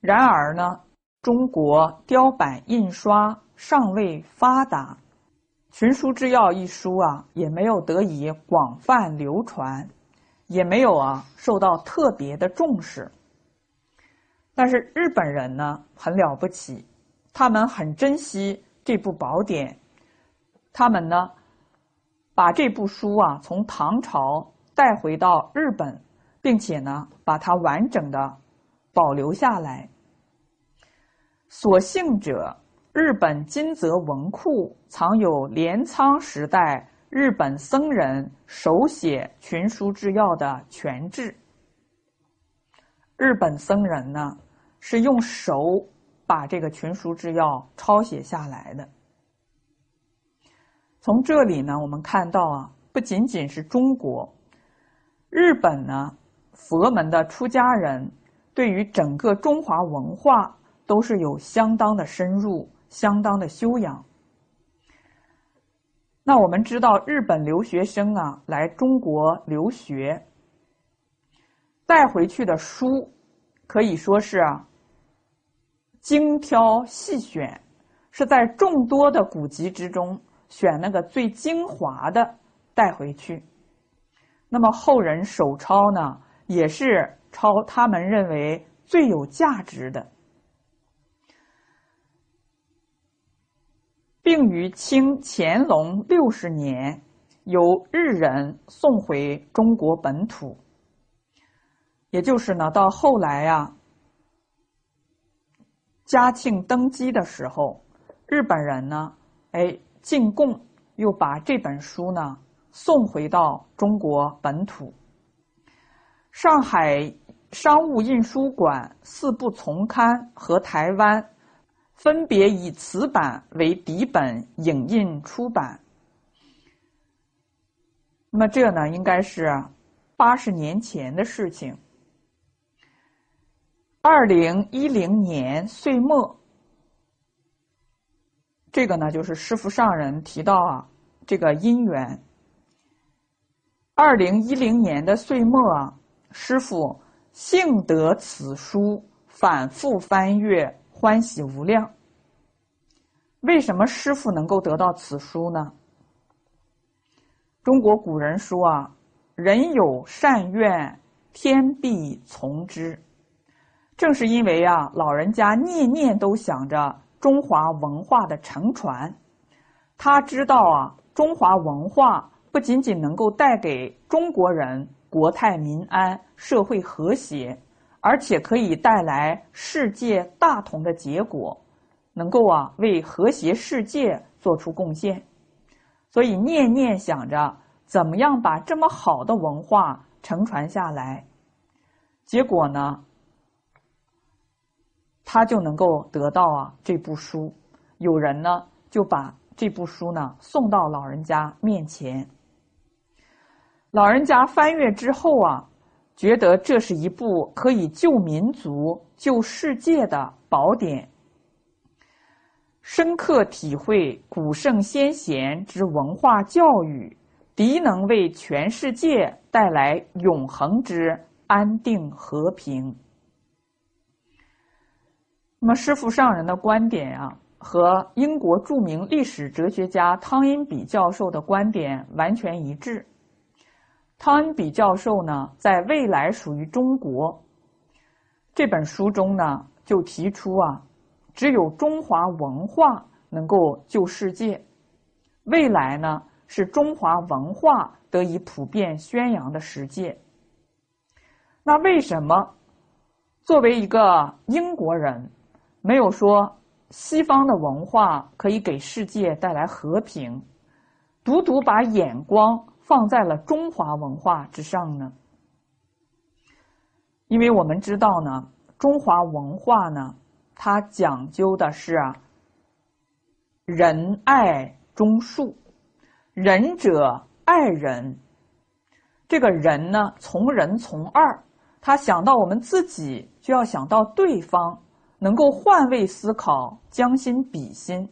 然而呢，中国雕版印刷尚未发达，《群书治要》一书啊，也没有得以广泛流传，也没有啊受到特别的重视。但是日本人呢，很了不起，他们很珍惜这部宝典，他们呢，把这部书啊从唐朝带回到日本，并且呢，把它完整的保留下来。所幸者，日本金泽文库藏有镰仓时代日本僧人手写《群书治要》的全志。日本僧人呢？是用手把这个群书治要抄写下来的。从这里呢，我们看到啊，不仅仅是中国，日本呢，佛门的出家人对于整个中华文化都是有相当的深入、相当的修养。那我们知道，日本留学生啊来中国留学，带回去的书可以说是啊。精挑细选，是在众多的古籍之中选那个最精华的带回去。那么后人手抄呢，也是抄他们认为最有价值的，并于清乾隆六十年由日人送回中国本土。也就是呢，到后来呀。嘉庆登基的时候，日本人呢，哎，进贡，又把这本书呢送回到中国本土。上海商务印书馆四部丛刊和台湾分别以此版为底本影印出版。那么这呢，应该是八十年前的事情。二零一零年岁末，这个呢就是师傅上人提到啊，这个因缘。二零一零年的岁末啊，师傅幸得此书，反复翻阅，欢喜无量。为什么师傅能够得到此书呢？中国古人说啊，人有善愿，天必从之。正是因为啊，老人家念念都想着中华文化的承传，他知道啊，中华文化不仅仅能够带给中国人国泰民安、社会和谐，而且可以带来世界大同的结果，能够啊为和谐世界做出贡献，所以念念想着怎么样把这么好的文化承传下来，结果呢？他就能够得到啊这部书，有人呢就把这部书呢送到老人家面前。老人家翻阅之后啊，觉得这是一部可以救民族、救世界的宝典，深刻体会古圣先贤之文化教育，敌能为全世界带来永恒之安定和平。那么，师父上人的观点啊，和英国著名历史哲学家汤因比教授的观点完全一致。汤恩比教授呢，在未来属于中国这本书中呢，就提出啊，只有中华文化能够救世界，未来呢，是中华文化得以普遍宣扬的世界。那为什么作为一个英国人？没有说西方的文化可以给世界带来和平，独独把眼光放在了中华文化之上呢？因为我们知道呢，中华文化呢，它讲究的是，仁爱忠恕，仁者爱人。这个人呢，从仁从二，他想到我们自己，就要想到对方。能够换位思考，将心比心，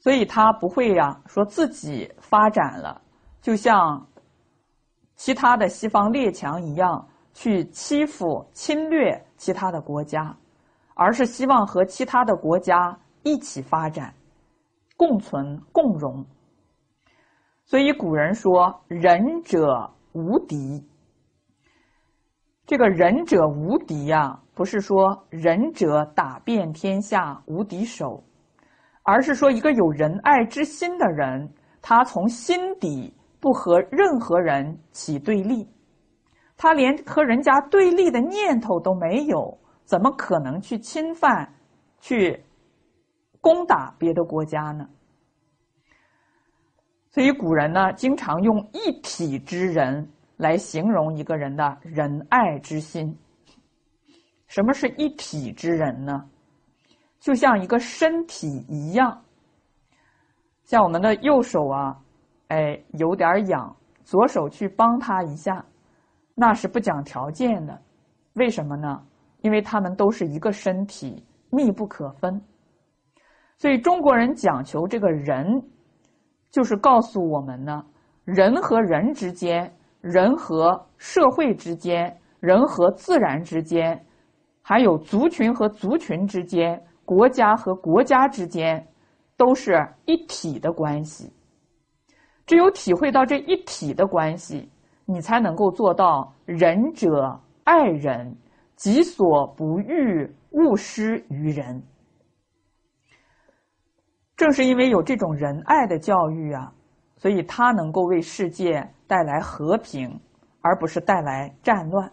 所以他不会呀说自己发展了，就像其他的西方列强一样去欺负、侵略其他的国家。而是希望和其他的国家一起发展，共存共荣。所以古人说“仁者无敌”。这个“仁者无敌”呀，不是说仁者打遍天下无敌手，而是说一个有仁爱之心的人，他从心底不和任何人起对立，他连和人家对立的念头都没有。怎么可能去侵犯、去攻打别的国家呢？所以古人呢，经常用“一体之人”来形容一个人的仁爱之心。什么是一体之人呢？就像一个身体一样，像我们的右手啊，哎，有点痒，左手去帮他一下，那是不讲条件的。为什么呢？因为他们都是一个身体，密不可分，所以中国人讲求这个人，就是告诉我们呢，人和人之间，人和社会之间，人和自然之间，还有族群和族群之间，国家和国家之间，都是一体的关系。只有体会到这一体的关系，你才能够做到仁者爱人。己所不欲，勿施于人。正是因为有这种仁爱的教育啊，所以它能够为世界带来和平，而不是带来战乱。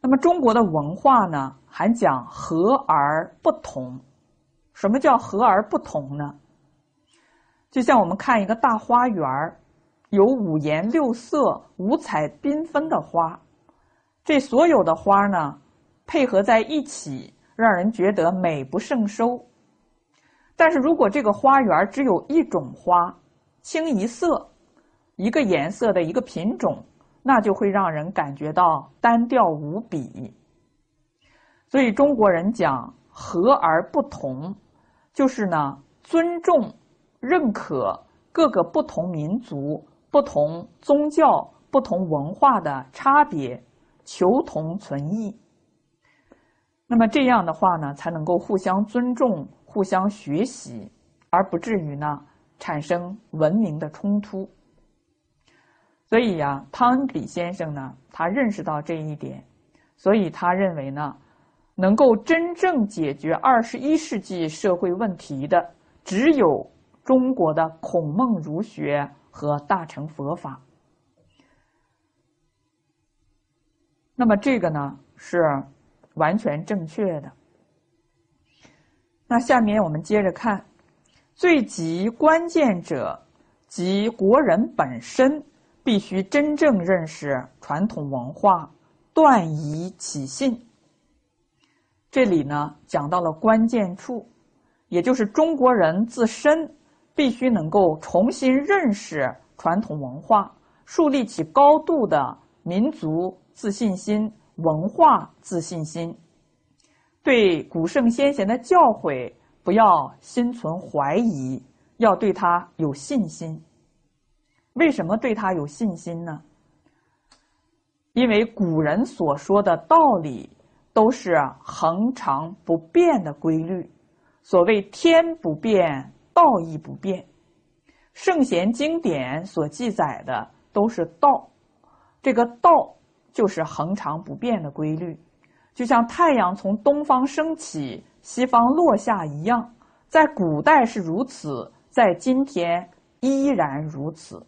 那么中国的文化呢，还讲和而不同。什么叫和而不同呢？就像我们看一个大花园有五颜六色、五彩缤纷的花。这所有的花呢，配合在一起，让人觉得美不胜收。但是如果这个花园只有一种花，清一色，一个颜色的一个品种，那就会让人感觉到单调无比。所以中国人讲和而不同，就是呢尊重、认可各个不同民族、不同宗教、不同文化的差别。求同存异，那么这样的话呢，才能够互相尊重、互相学习，而不至于呢产生文明的冲突。所以呀，汤恩比先生呢，他认识到这一点，所以他认为呢，能够真正解决二十一世纪社会问题的，只有中国的孔孟儒学和大乘佛法。那么这个呢是完全正确的。那下面我们接着看，最极关键者，即国人本身必须真正认识传统文化，断疑起信。这里呢讲到了关键处，也就是中国人自身必须能够重新认识传统文化，树立起高度的民族。自信心、文化自信心，对古圣先贤的教诲不要心存怀疑，要对他有信心。为什么对他有信心呢？因为古人所说的道理都是恒常不变的规律。所谓“天不变，道义不变”，圣贤经典所记载的都是道，这个道。就是恒常不变的规律，就像太阳从东方升起，西方落下一样，在古代是如此，在今天依然如此。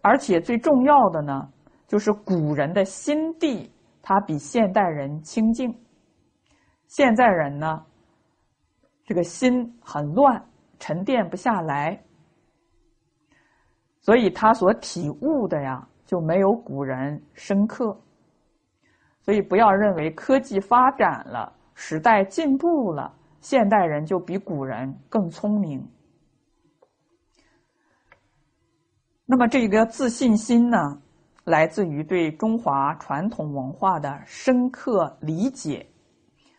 而且最重要的呢，就是古人的心地，它比现代人清净。现在人呢，这个心很乱，沉淀不下来，所以他所体悟的呀。就没有古人深刻，所以不要认为科技发展了，时代进步了，现代人就比古人更聪明。那么这个自信心呢，来自于对中华传统文化的深刻理解，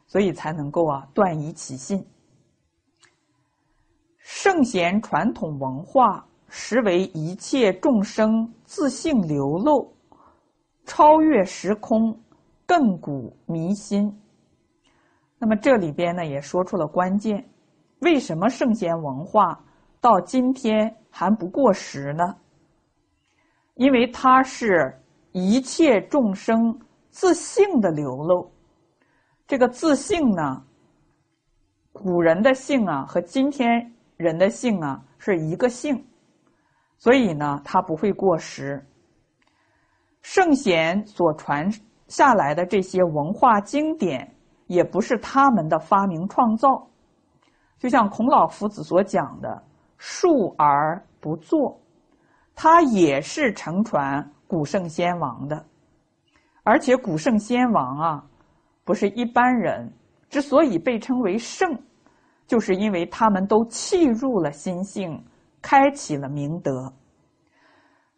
所以才能够啊断以起信。圣贤传统文化。实为一切众生自性流露，超越时空，亘古弥新。那么这里边呢，也说出了关键：为什么圣贤文化到今天还不过时呢？因为它是一切众生自性的流露。这个自性呢，古人的性啊，和今天人的性啊是一个性，所以呢，它不会过时。圣贤所传下来的这些文化经典。也不是他们的发明创造，就像孔老夫子所讲的“述而不作”，他也是承传古圣先王的。而且古圣先王啊，不是一般人，之所以被称为圣，就是因为他们都契入了心性，开启了明德。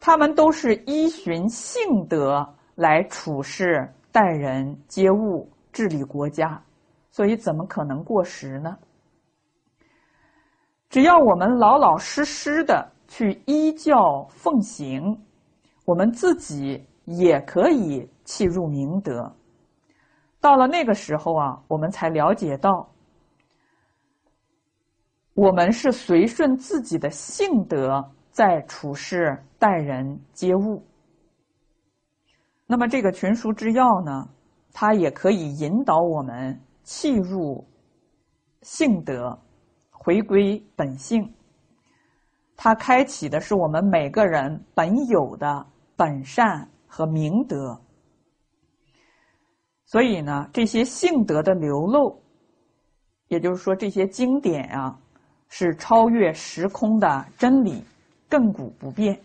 他们都是依循性德来处事、待人接物。治理国家，所以怎么可能过时呢？只要我们老老实实的去依教奉行，我们自己也可以契入明德。到了那个时候啊，我们才了解到，我们是随顺自己的性德在处事、待人接物。那么这个群书之要呢？它也可以引导我们弃入性德，回归本性。它开启的是我们每个人本有的本善和明德。所以呢，这些性德的流露，也就是说，这些经典啊，是超越时空的真理，亘古不变。